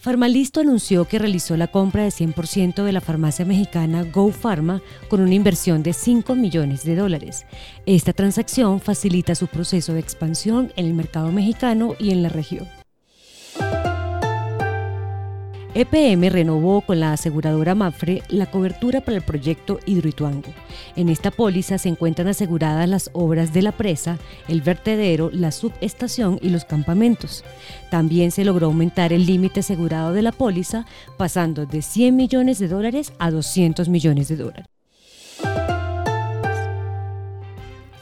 Farmalisto anunció que realizó la compra de 100% de la farmacia mexicana Go Pharma con una inversión de 5 millones de dólares. Esta transacción facilita su proceso de expansión en el mercado mexicano y en la región. EPM renovó con la aseguradora Mafre la cobertura para el proyecto Hidroituango. En esta póliza se encuentran aseguradas las obras de la presa, el vertedero, la subestación y los campamentos. También se logró aumentar el límite asegurado de la póliza, pasando de 100 millones de dólares a 200 millones de dólares.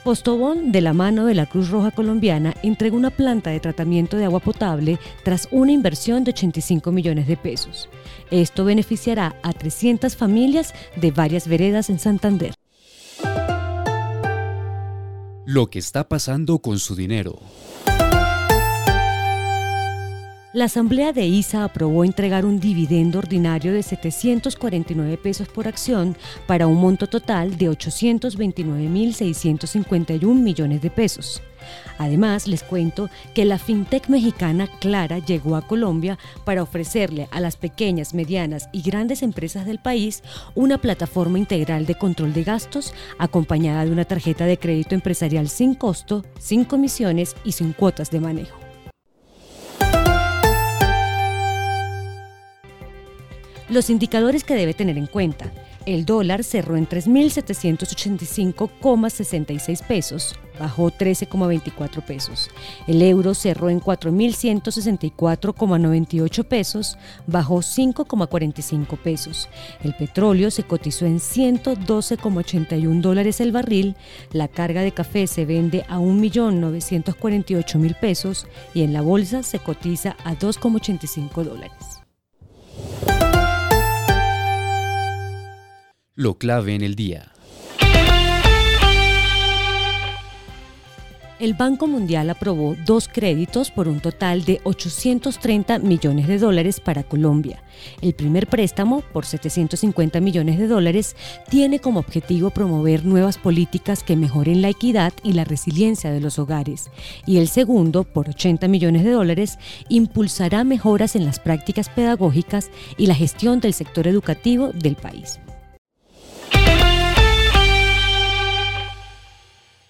Postobón, de la mano de la Cruz Roja Colombiana, entregó una planta de tratamiento de agua potable tras una inversión de 85 millones de pesos. Esto beneficiará a 300 familias de varias veredas en Santander. Lo que está pasando con su dinero. La Asamblea de ISA aprobó entregar un dividendo ordinario de 749 pesos por acción para un monto total de 829.651 millones de pesos. Además, les cuento que la fintech mexicana Clara llegó a Colombia para ofrecerle a las pequeñas, medianas y grandes empresas del país una plataforma integral de control de gastos acompañada de una tarjeta de crédito empresarial sin costo, sin comisiones y sin cuotas de manejo. Los indicadores que debe tener en cuenta. El dólar cerró en 3.785,66 pesos, bajó 13,24 pesos. El euro cerró en 4.164,98 pesos, bajó 5,45 pesos. El petróleo se cotizó en 112,81 dólares el barril. La carga de café se vende a 1.948.000 pesos y en la bolsa se cotiza a 2,85 dólares. Lo clave en el día. El Banco Mundial aprobó dos créditos por un total de 830 millones de dólares para Colombia. El primer préstamo, por 750 millones de dólares, tiene como objetivo promover nuevas políticas que mejoren la equidad y la resiliencia de los hogares. Y el segundo, por 80 millones de dólares, impulsará mejoras en las prácticas pedagógicas y la gestión del sector educativo del país.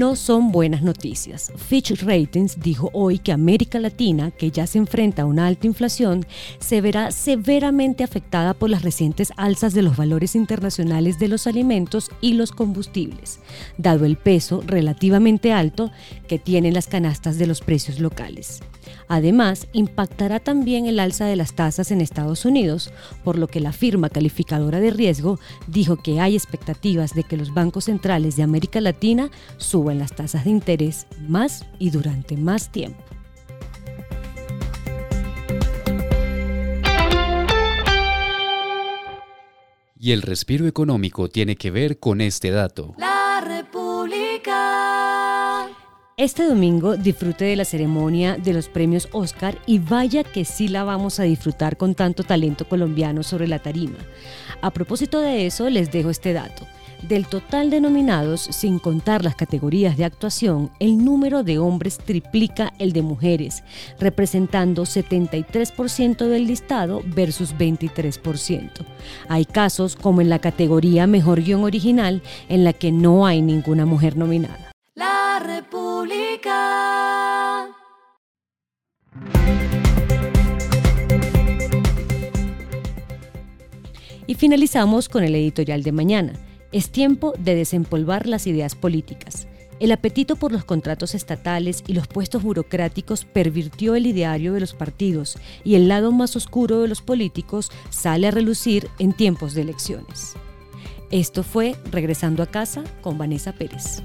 No son buenas noticias. Fitch Ratings dijo hoy que América Latina, que ya se enfrenta a una alta inflación, se verá severamente afectada por las recientes alzas de los valores internacionales de los alimentos y los combustibles, dado el peso relativamente alto que tienen las canastas de los precios locales. Además, impactará también el alza de las tasas en Estados Unidos, por lo que la firma calificadora de riesgo dijo que hay expectativas de que los bancos centrales de América Latina suban las tasas de interés más y durante más tiempo. Y el respiro económico tiene que ver con este dato. La República. Este domingo disfrute de la ceremonia de los premios Oscar y vaya que sí la vamos a disfrutar con tanto talento colombiano sobre la tarima. A propósito de eso, les dejo este dato. Del total de nominados, sin contar las categorías de actuación, el número de hombres triplica el de mujeres, representando 73% del listado versus 23%. Hay casos como en la categoría Mejor Guión Original, en la que no hay ninguna mujer nominada. La República. Y finalizamos con el editorial de mañana. Es tiempo de desempolvar las ideas políticas. El apetito por los contratos estatales y los puestos burocráticos pervirtió el ideario de los partidos y el lado más oscuro de los políticos sale a relucir en tiempos de elecciones. Esto fue Regresando a casa con Vanessa Pérez.